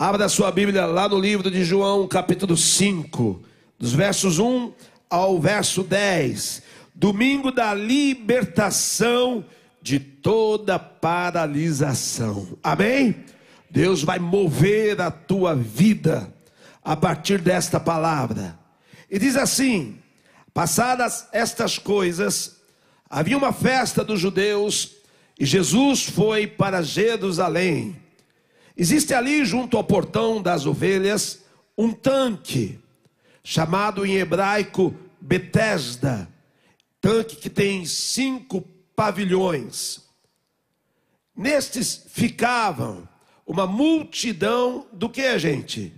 Abra sua Bíblia lá no livro de João, capítulo 5, dos versos 1 ao verso 10. Domingo da libertação de toda paralisação. Amém? Deus vai mover a tua vida a partir desta palavra. E diz assim: Passadas estas coisas, havia uma festa dos judeus e Jesus foi para Jerusalém. Existe ali, junto ao portão das ovelhas, um tanque, chamado em hebraico Betesda, tanque que tem cinco pavilhões. Nestes ficavam uma multidão do que, gente?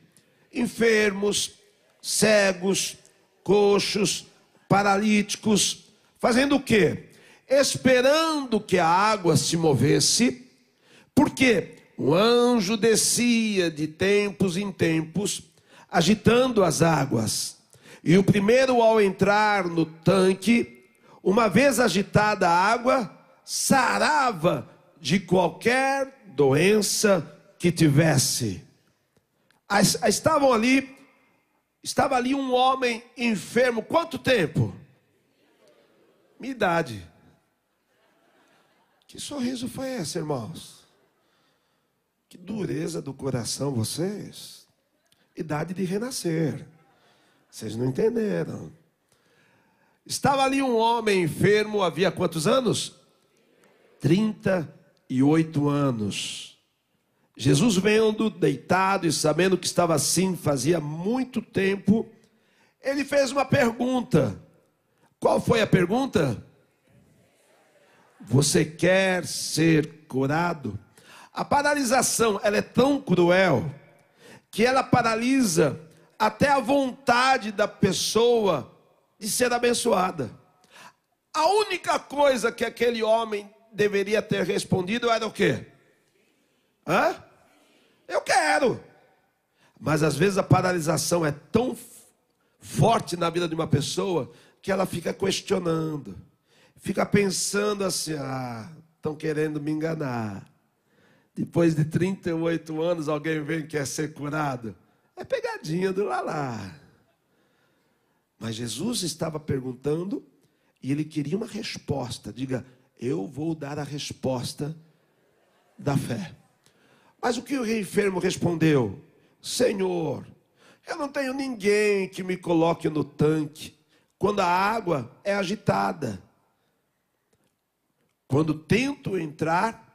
Enfermos, cegos, coxos, paralíticos, fazendo o quê? Esperando que a água se movesse, porque o anjo descia de tempos em tempos, agitando as águas. E o primeiro, ao entrar no tanque, uma vez agitada a água, sarava de qualquer doença que tivesse. Estavam ali, estava ali um homem enfermo, quanto tempo? Minha idade. Que sorriso foi esse, irmãos? Que dureza do coração vocês. Idade de renascer. Vocês não entenderam. Estava ali um homem enfermo, havia quantos anos? 38 anos. Jesus vendo, deitado e sabendo que estava assim fazia muito tempo, ele fez uma pergunta. Qual foi a pergunta? Você quer ser curado? A paralisação, ela é tão cruel que ela paralisa até a vontade da pessoa de ser abençoada. A única coisa que aquele homem deveria ter respondido era o quê? Hã? Eu quero. Mas às vezes a paralisação é tão forte na vida de uma pessoa que ela fica questionando, fica pensando assim: ah, estão querendo me enganar. Depois de 38 anos, alguém vem e quer ser curado. É pegadinha do lalá. Mas Jesus estava perguntando e ele queria uma resposta. Diga, eu vou dar a resposta da fé. Mas o que o enfermo respondeu? Senhor, eu não tenho ninguém que me coloque no tanque quando a água é agitada. Quando tento entrar,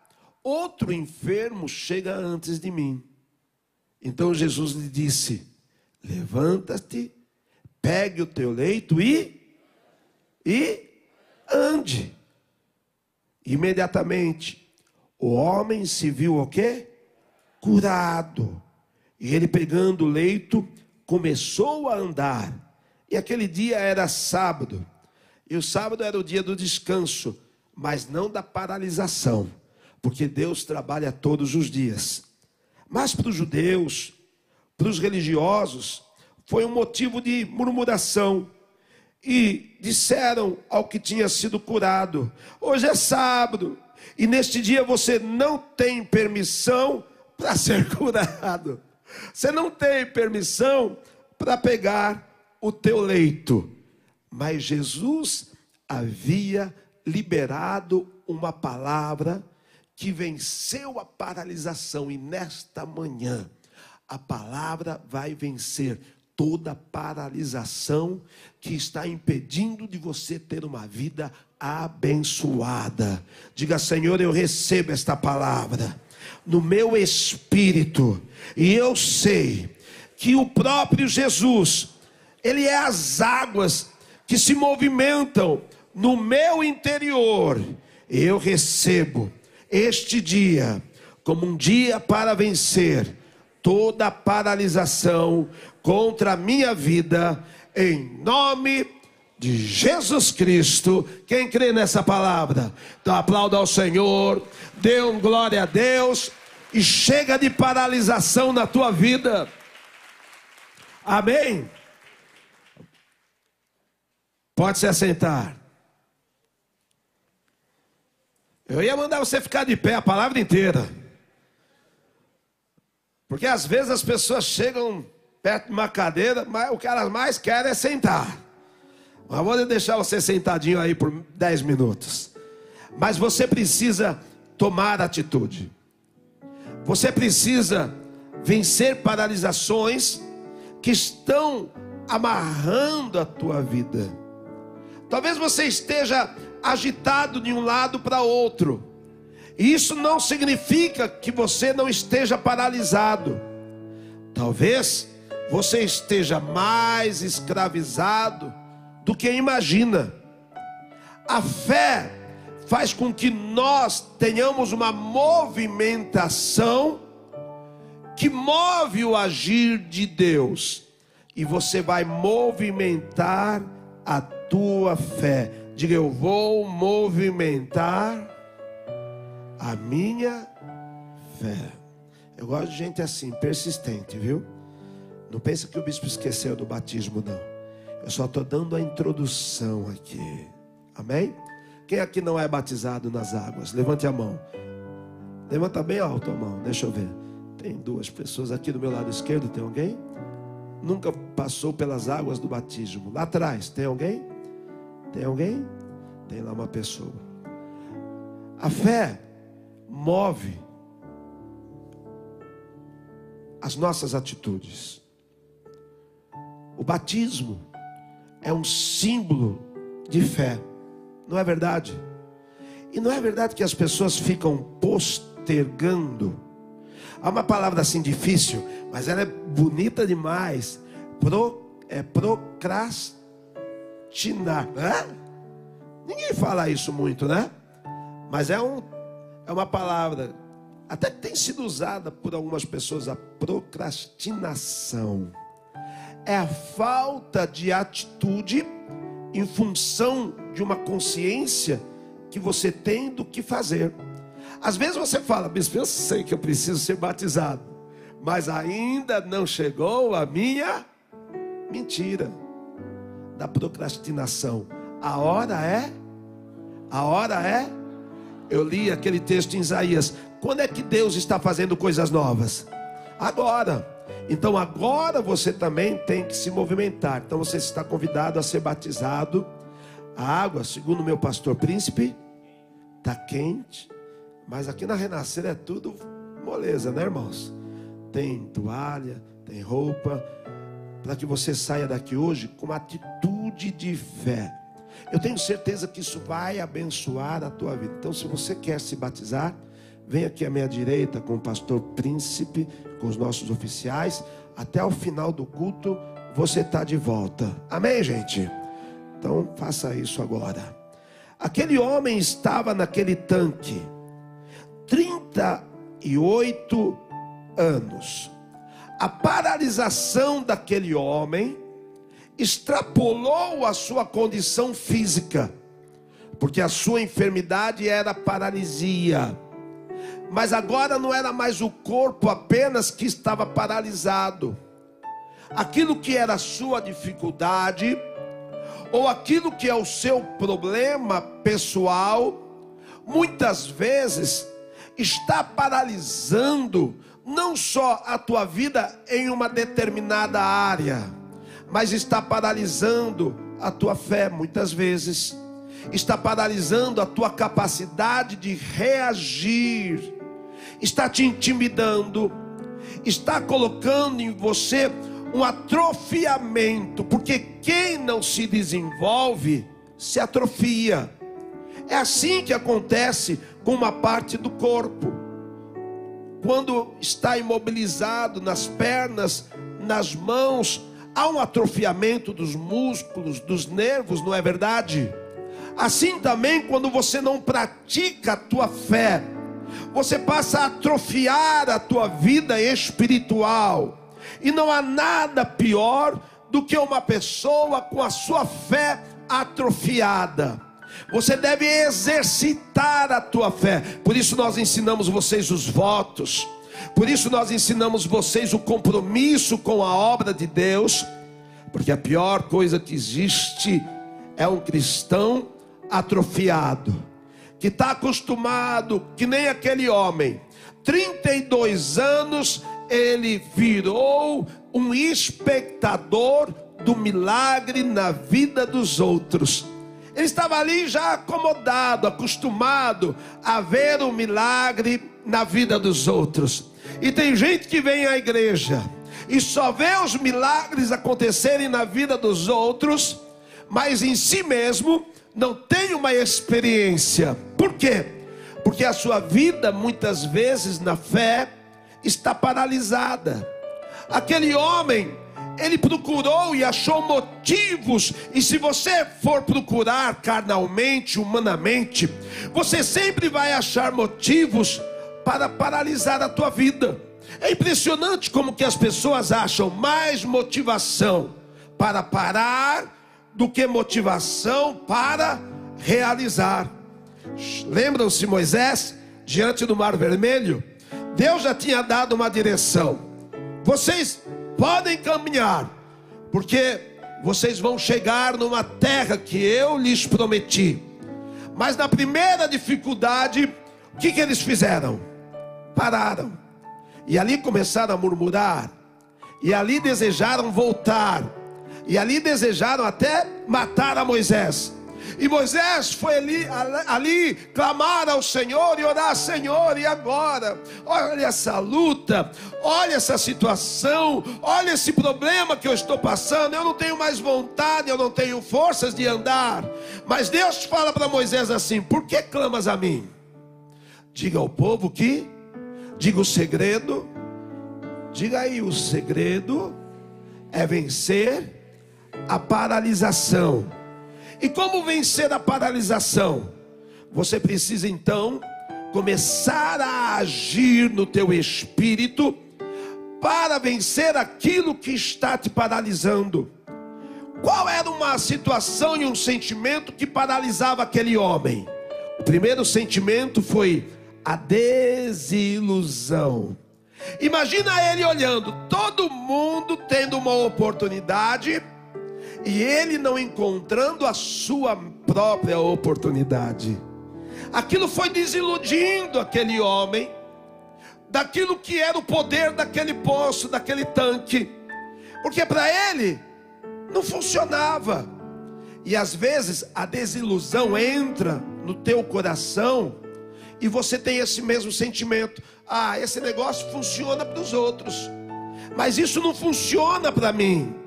outro enfermo chega antes de mim. Então Jesus lhe disse: Levanta-te, pegue o teu leito e e ande. Imediatamente o homem se viu o quê? Curado. E ele pegando o leito começou a andar. E aquele dia era sábado. E o sábado era o dia do descanso, mas não da paralisação porque Deus trabalha todos os dias. Mas para os judeus, para os religiosos, foi um motivo de murmuração. E disseram ao que tinha sido curado: Hoje é sábado, e neste dia você não tem permissão para ser curado. Você não tem permissão para pegar o teu leito. Mas Jesus havia liberado uma palavra que venceu a paralisação, e nesta manhã a palavra vai vencer toda paralisação que está impedindo de você ter uma vida abençoada. Diga, Senhor, eu recebo esta palavra no meu espírito, e eu sei que o próprio Jesus, ele é as águas que se movimentam no meu interior. Eu recebo este dia como um dia para vencer toda paralisação contra a minha vida, em nome de Jesus Cristo. Quem crê nessa palavra? Então aplauda ao Senhor, dê um glória a Deus e chega de paralisação na tua vida. Amém? Pode se assentar. Eu ia mandar você ficar de pé a palavra inteira. Porque às vezes as pessoas chegam perto de uma cadeira, mas o que elas mais querem é sentar. Mas vou deixar você sentadinho aí por 10 minutos. Mas você precisa tomar atitude. Você precisa vencer paralisações que estão amarrando a tua vida. Talvez você esteja agitado de um lado para outro. Isso não significa que você não esteja paralisado. Talvez você esteja mais escravizado do que imagina. A fé faz com que nós tenhamos uma movimentação que move o agir de Deus. E você vai movimentar a tua fé. Diga, eu vou movimentar a minha fé. Eu gosto de gente assim, persistente, viu? Não pensa que o bispo esqueceu do batismo, não. Eu só estou dando a introdução aqui. Amém? Quem aqui não é batizado nas águas? Levante a mão. Levanta bem alto a mão, deixa eu ver. Tem duas pessoas aqui do meu lado esquerdo, tem alguém? Nunca passou pelas águas do batismo. Lá atrás, tem alguém? Tem alguém? Tem lá uma pessoa. A fé move as nossas atitudes. O batismo é um símbolo de fé, não é verdade? E não é verdade que as pessoas ficam postergando. Há uma palavra assim difícil, mas ela é bonita demais. Pro, é procrastinar. Né? Ninguém fala isso muito, né? Mas é, um, é uma palavra, até que tem sido usada por algumas pessoas, a procrastinação é a falta de atitude em função de uma consciência que você tem do que fazer. Às vezes você fala, bispo, eu sei que eu preciso ser batizado, mas ainda não chegou a minha mentira da procrastinação. A hora é, a hora é. Eu li aquele texto em Isaías. Quando é que Deus está fazendo coisas novas? Agora. Então agora você também tem que se movimentar. Então você está convidado a ser batizado. A água, segundo meu pastor príncipe, está quente. Mas aqui na Renascer é tudo moleza, né, irmãos? Tem toalha, tem roupa. Para que você saia daqui hoje com uma atitude de fé. Eu tenho certeza que isso vai abençoar a tua vida. Então, se você quer se batizar, vem aqui à minha direita com o pastor príncipe com os nossos oficiais. Até o final do culto, você está de volta. Amém, gente? Então, faça isso agora. Aquele homem estava naquele tanque, 38 anos. A paralisação daquele homem extrapolou a sua condição física, porque a sua enfermidade era paralisia mas agora não era mais o corpo apenas que estava paralisado. Aquilo que era a sua dificuldade, ou aquilo que é o seu problema pessoal, muitas vezes está paralisando não só a tua vida em uma determinada área, mas está paralisando a tua fé muitas vezes, está paralisando a tua capacidade de reagir está te intimidando, está colocando em você um atrofiamento, porque quem não se desenvolve se atrofia. É assim que acontece com uma parte do corpo. Quando está imobilizado nas pernas, nas mãos, há um atrofiamento dos músculos, dos nervos, não é verdade? Assim também quando você não pratica a tua fé, você passa a atrofiar a tua vida espiritual. E não há nada pior do que uma pessoa com a sua fé atrofiada. Você deve exercitar a tua fé. Por isso nós ensinamos vocês os votos. Por isso nós ensinamos vocês o compromisso com a obra de Deus. Porque a pior coisa que existe é um cristão atrofiado que está acostumado, que nem aquele homem, 32 anos ele virou um espectador do milagre na vida dos outros. Ele estava ali já acomodado, acostumado a ver o milagre na vida dos outros. E tem gente que vem à igreja e só vê os milagres acontecerem na vida dos outros, mas em si mesmo não tem uma experiência. Por quê? Porque a sua vida, muitas vezes na fé, está paralisada. Aquele homem, ele procurou e achou motivos, e se você for procurar carnalmente, humanamente, você sempre vai achar motivos para paralisar a tua vida. É impressionante como que as pessoas acham mais motivação para parar do que motivação para realizar. Lembram-se Moisés diante do Mar Vermelho? Deus já tinha dado uma direção. Vocês podem caminhar, porque vocês vão chegar numa terra que eu lhes prometi. Mas na primeira dificuldade, o que, que eles fizeram? Pararam. E ali começaram a murmurar. E ali desejaram voltar. E ali desejaram até matar a Moisés. E Moisés foi ali, ali clamar ao Senhor e orar: Senhor, e agora? Olha essa luta, olha essa situação, olha esse problema que eu estou passando. Eu não tenho mais vontade, eu não tenho forças de andar. Mas Deus fala para Moisés assim: Por que clamas a mim? Diga ao povo que, diga o segredo, diga aí: o segredo é vencer a paralisação e como vencer a paralisação? Você precisa então começar a agir no teu espírito para vencer aquilo que está te paralisando. Qual era uma situação e um sentimento que paralisava aquele homem? O primeiro sentimento foi a desilusão. Imagina ele olhando, todo mundo tendo uma oportunidade e ele não encontrando a sua própria oportunidade. Aquilo foi desiludindo aquele homem daquilo que era o poder daquele poço, daquele tanque, porque para ele não funcionava. E às vezes a desilusão entra no teu coração e você tem esse mesmo sentimento: ah, esse negócio funciona para os outros, mas isso não funciona para mim.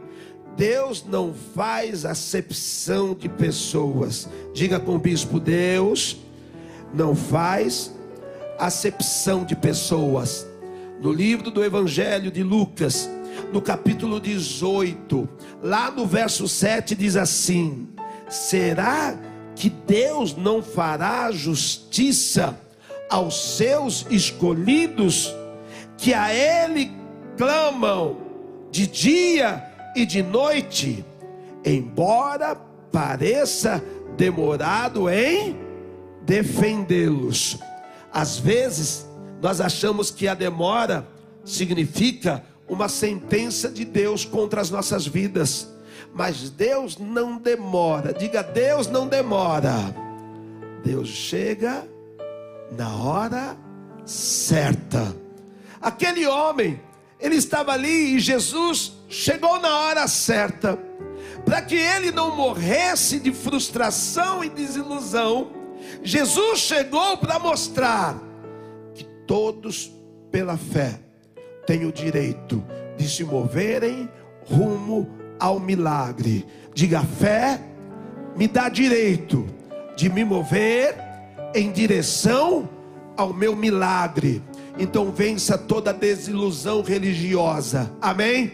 Deus não faz acepção de pessoas. Diga com o bispo: Deus não faz acepção de pessoas. No livro do Evangelho de Lucas, no capítulo 18, lá no verso 7 diz assim: Será que Deus não fará justiça aos seus escolhidos que a Ele clamam de dia e de noite, embora pareça demorado em defendê-los. Às vezes, nós achamos que a demora significa uma sentença de Deus contra as nossas vidas, mas Deus não demora. Diga, Deus não demora. Deus chega na hora certa. Aquele homem, ele estava ali e Jesus chegou na hora certa, para que ele não morresse de frustração e desilusão, Jesus chegou para mostrar que todos, pela fé, têm o direito de se moverem rumo ao milagre. Diga, fé me dá direito de me mover em direção ao meu milagre. Então vença toda desilusão religiosa. Amém?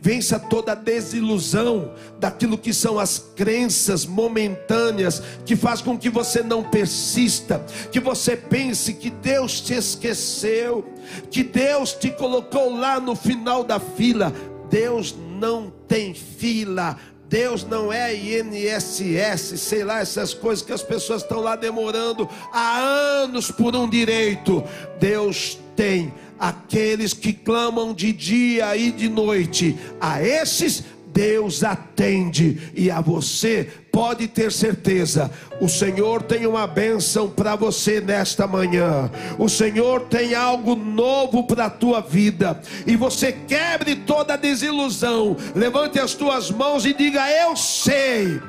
Vença toda a desilusão daquilo que são as crenças momentâneas que faz com que você não persista, que você pense que Deus te esqueceu, que Deus te colocou lá no final da fila. Deus não tem fila. Deus não é INSS, sei lá, essas coisas que as pessoas estão lá demorando há anos por um direito. Deus tem aqueles que clamam de dia e de noite, a esses Deus atende, e a você pode ter certeza, o Senhor tem uma bênção para você nesta manhã. O Senhor tem algo novo para a tua vida. E você quebre toda a desilusão. Levante as tuas mãos e diga: Eu sei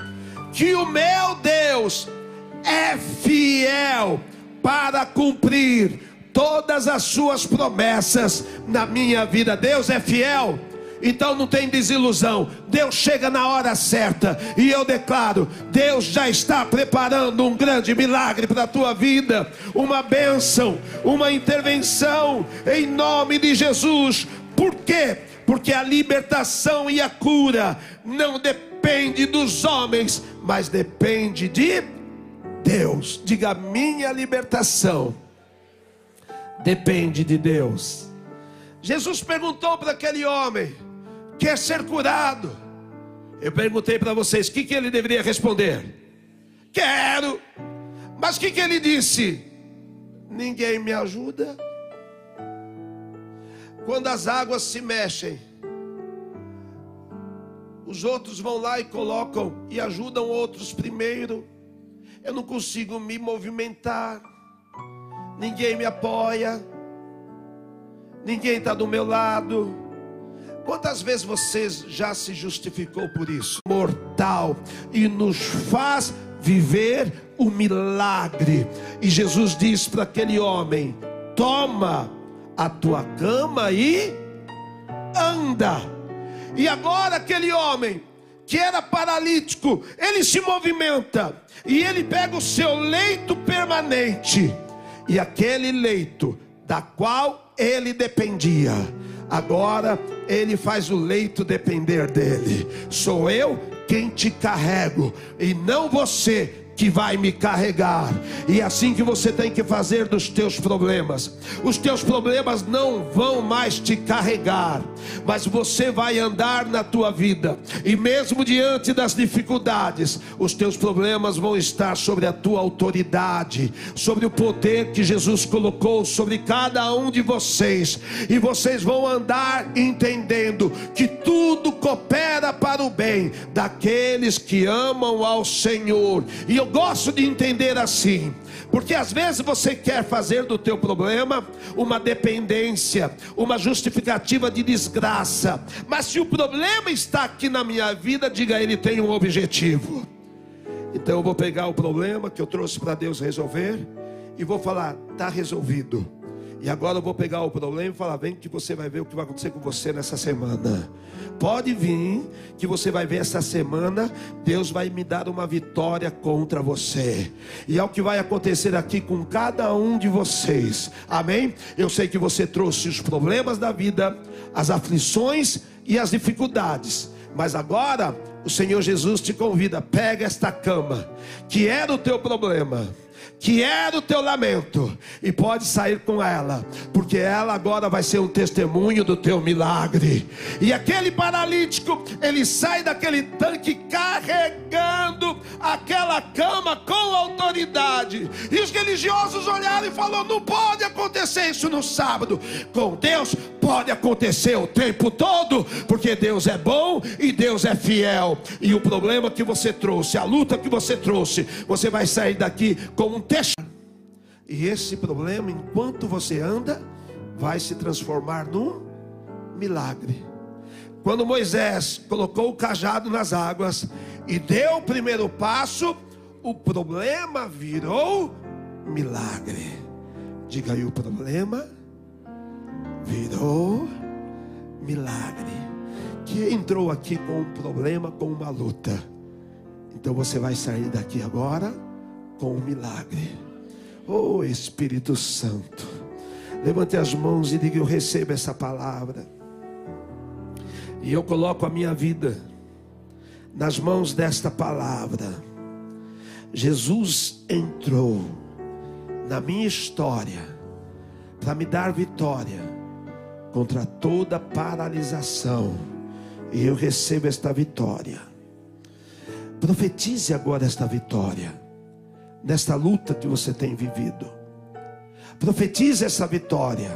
que o meu Deus é fiel para cumprir todas as suas promessas na minha vida. Deus é fiel então não tem desilusão. Deus chega na hora certa. E eu declaro: Deus já está preparando um grande milagre para a tua vida, uma bênção, uma intervenção em nome de Jesus. Por quê? Porque a libertação e a cura não depende dos homens, mas depende de Deus. Diga: minha libertação depende de Deus. Jesus perguntou para aquele homem: quer ser curado. Eu perguntei para vocês o que, que ele deveria responder. Quero. Mas o que, que ele disse? Ninguém me ajuda. Quando as águas se mexem, os outros vão lá e colocam e ajudam outros primeiro. Eu não consigo me movimentar. Ninguém me apoia. Ninguém está do meu lado. Quantas vezes você já se justificou por isso? Mortal e nos faz viver o milagre. E Jesus diz para aquele homem: Toma a tua cama e anda. E agora aquele homem que era paralítico, ele se movimenta e ele pega o seu leito permanente e aquele leito da qual ele dependia Agora ele faz o leito depender dele. Sou eu quem te carrego e não você que vai me carregar. E é assim que você tem que fazer dos teus problemas. Os teus problemas não vão mais te carregar, mas você vai andar na tua vida. E mesmo diante das dificuldades, os teus problemas vão estar sobre a tua autoridade, sobre o poder que Jesus colocou sobre cada um de vocês. E vocês vão andar entendendo que tudo coopera para o bem daqueles que amam ao Senhor. E eu gosto de entender assim, porque às vezes você quer fazer do teu problema uma dependência, uma justificativa de desgraça. Mas se o problema está aqui na minha vida, diga ele tem um objetivo. Então eu vou pegar o problema que eu trouxe para Deus resolver e vou falar, está resolvido. E agora eu vou pegar o problema e falar: vem que você vai ver o que vai acontecer com você nessa semana. Pode vir, que você vai ver essa semana. Deus vai me dar uma vitória contra você. E é o que vai acontecer aqui com cada um de vocês. Amém? Eu sei que você trouxe os problemas da vida, as aflições e as dificuldades. Mas agora o Senhor Jesus te convida: pega esta cama, que era o teu problema que era o teu lamento, e pode sair com ela, porque ela agora vai ser um testemunho do teu milagre. E aquele paralítico, ele sai daquele tanque carregando aquela cama com autoridade. E os religiosos olharam e falaram: não pode acontecer isso no sábado. Com Deus pode acontecer o tempo todo, porque Deus é bom e Deus é fiel. E o problema que você trouxe, a luta que você trouxe, você vai sair daqui com um e esse problema, enquanto você anda, vai se transformar num milagre. Quando Moisés colocou o cajado nas águas e deu o primeiro passo, o problema virou milagre. Diga aí o problema virou milagre. Que entrou aqui com um problema, com uma luta. Então você vai sair daqui agora com um milagre. Oh Espírito Santo, levante as mãos e diga: Eu recebo essa palavra. E eu coloco a minha vida nas mãos desta palavra. Jesus entrou na minha história para me dar vitória contra toda paralisação. E eu recebo esta vitória. Profetize agora esta vitória nesta luta que você tem vivido. Profetize essa vitória,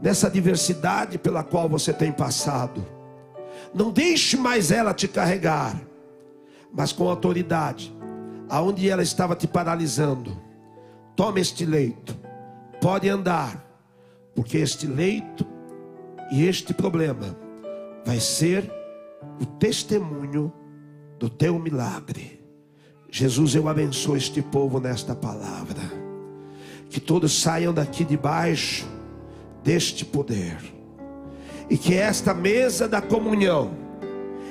nessa adversidade pela qual você tem passado. Não deixe mais ela te carregar, mas com autoridade, aonde ela estava te paralisando. Toma este leito, pode andar, porque este leito e este problema vai ser o testemunho do teu milagre. Jesus, eu abençoo este povo nesta palavra. Que todos saiam daqui debaixo deste poder. E que esta mesa da comunhão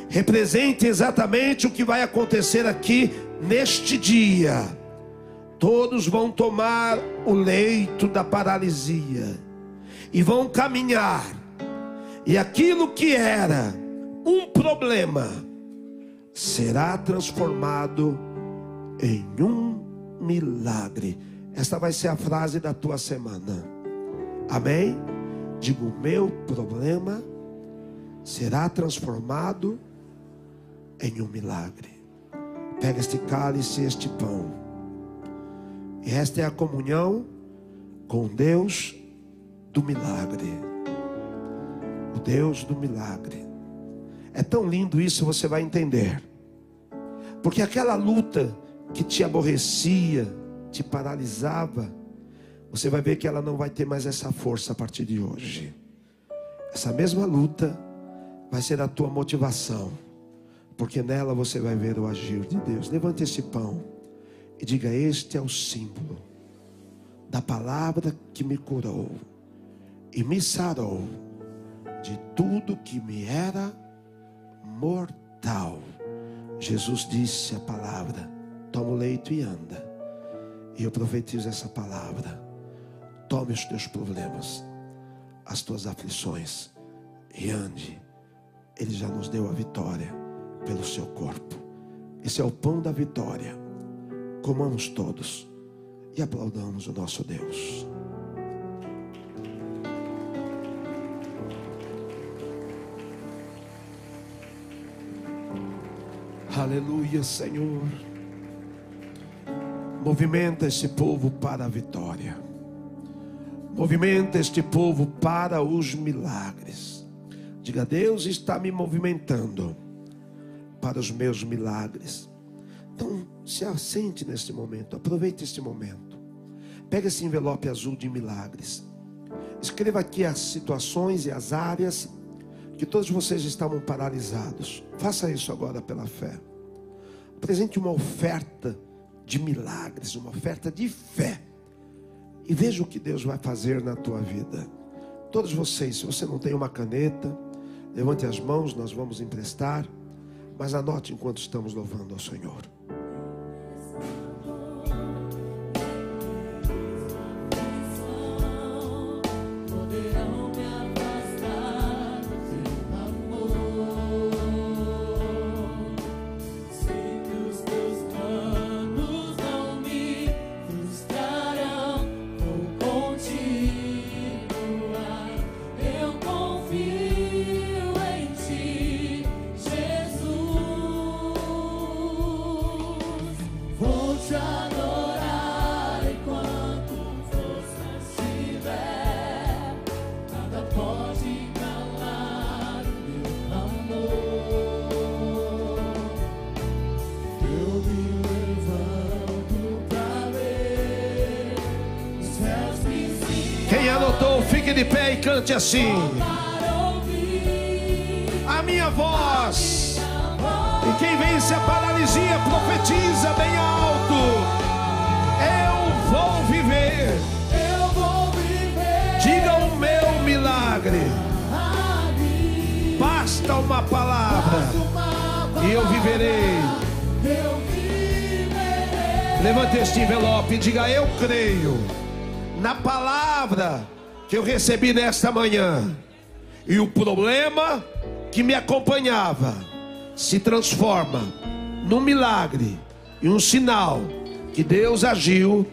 represente exatamente o que vai acontecer aqui neste dia. Todos vão tomar o leito da paralisia e vão caminhar. E aquilo que era um problema será transformado em um milagre. Esta vai ser a frase da tua semana. Amém? Digo, meu problema será transformado em um milagre. Pega este cálice este pão. E esta é a comunhão com Deus do milagre. O Deus do milagre. É tão lindo isso, você vai entender. Porque aquela luta que te aborrecia, te paralisava, você vai ver que ela não vai ter mais essa força a partir de hoje. Essa mesma luta vai ser a tua motivação, porque nela você vai ver o agir de Deus. Levante esse pão e diga: Este é o símbolo da palavra que me curou e me sarou de tudo que me era mortal. Jesus disse a palavra: toma o leito e anda. E eu profetizo essa palavra. Tome os teus problemas, as tuas aflições e ande. Ele já nos deu a vitória pelo seu corpo. Esse é o pão da vitória. Comamos todos e aplaudamos o nosso Deus. Aleluia, Senhor. Movimenta este povo para a vitória. Movimenta este povo para os milagres. Diga, Deus está me movimentando para os meus milagres. Então, se assente neste momento, aproveite este momento. Pega esse envelope azul de milagres. Escreva aqui as situações e as áreas que todos vocês estavam paralisados. Faça isso agora pela fé. Apresente uma oferta de milagres, uma oferta de fé. E veja o que Deus vai fazer na tua vida. Todos vocês, se você não tem uma caneta, levante as mãos, nós vamos emprestar. Mas anote enquanto estamos louvando ao Senhor. Fique de pé e cante assim. A minha voz. E quem vence a paralisia profetiza bem alto. Eu vou viver. Diga o meu milagre. Basta uma palavra e eu viverei. Levante este envelope e diga: Eu creio na palavra que eu recebi nesta manhã. E o problema que me acompanhava se transforma num milagre e um sinal que Deus agiu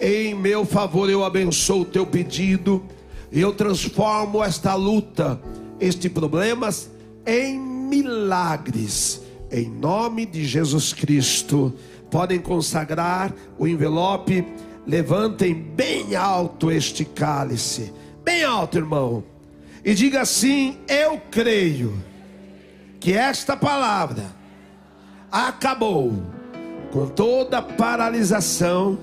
em meu favor. Eu abençoo o teu pedido e eu transformo esta luta, este problemas em milagres. Em nome de Jesus Cristo, podem consagrar o envelope Levantem bem alto este cálice, bem alto, irmão, e diga assim: Eu creio que esta palavra acabou com toda paralisação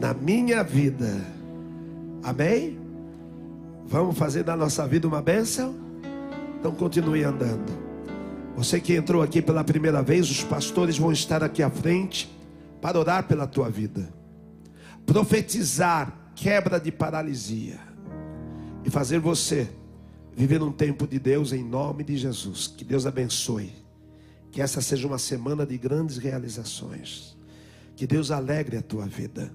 na minha vida. Amém? Vamos fazer da nossa vida uma bênção? Então continue andando. Você que entrou aqui pela primeira vez, os pastores vão estar aqui à frente para orar pela tua vida, profetizar quebra de paralisia e fazer você viver um tempo de Deus em nome de Jesus. Que Deus abençoe. Que essa seja uma semana de grandes realizações. Que Deus alegre a tua vida.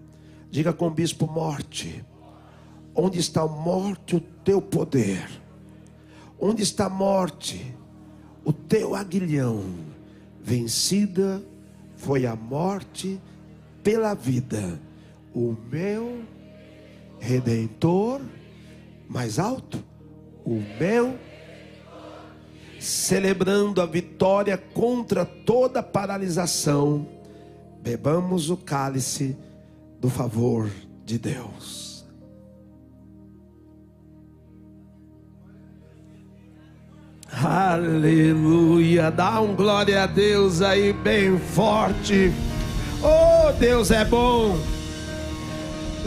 Diga com o bispo morte. Onde está a morte o teu poder? Onde está a morte o teu aguilhão? Vencida foi a morte pela vida. O meu redentor mais alto, o meu celebrando a vitória contra toda paralisação. Bebamos o cálice do favor de Deus. Aleluia, dá um glória a Deus aí bem forte. Oh, Deus é bom.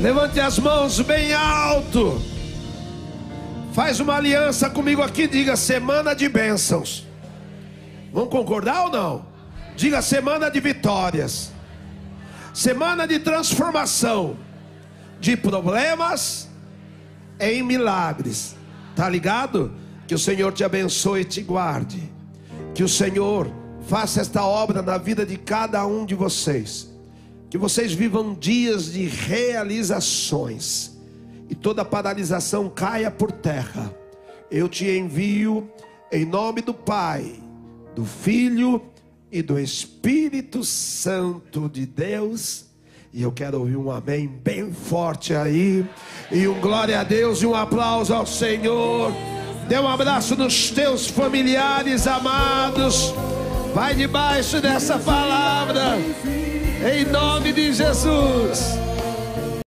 Levante as mãos bem alto. Faz uma aliança comigo aqui, diga semana de bênçãos. Vamos concordar ou não? Diga semana de vitórias semana de transformação de problemas em milagres. Tá ligado? Que o Senhor te abençoe e te guarde. Que o Senhor faça esta obra na vida de cada um de vocês. Que vocês vivam dias de realizações e toda paralisação caia por terra. Eu te envio em nome do Pai, do Filho e do Espírito Santo de Deus. E eu quero ouvir um amém bem forte aí. E um glória a Deus e um aplauso ao Senhor. Dê um abraço nos teus familiares amados. Vai debaixo dessa palavra. Em nome de Jesus.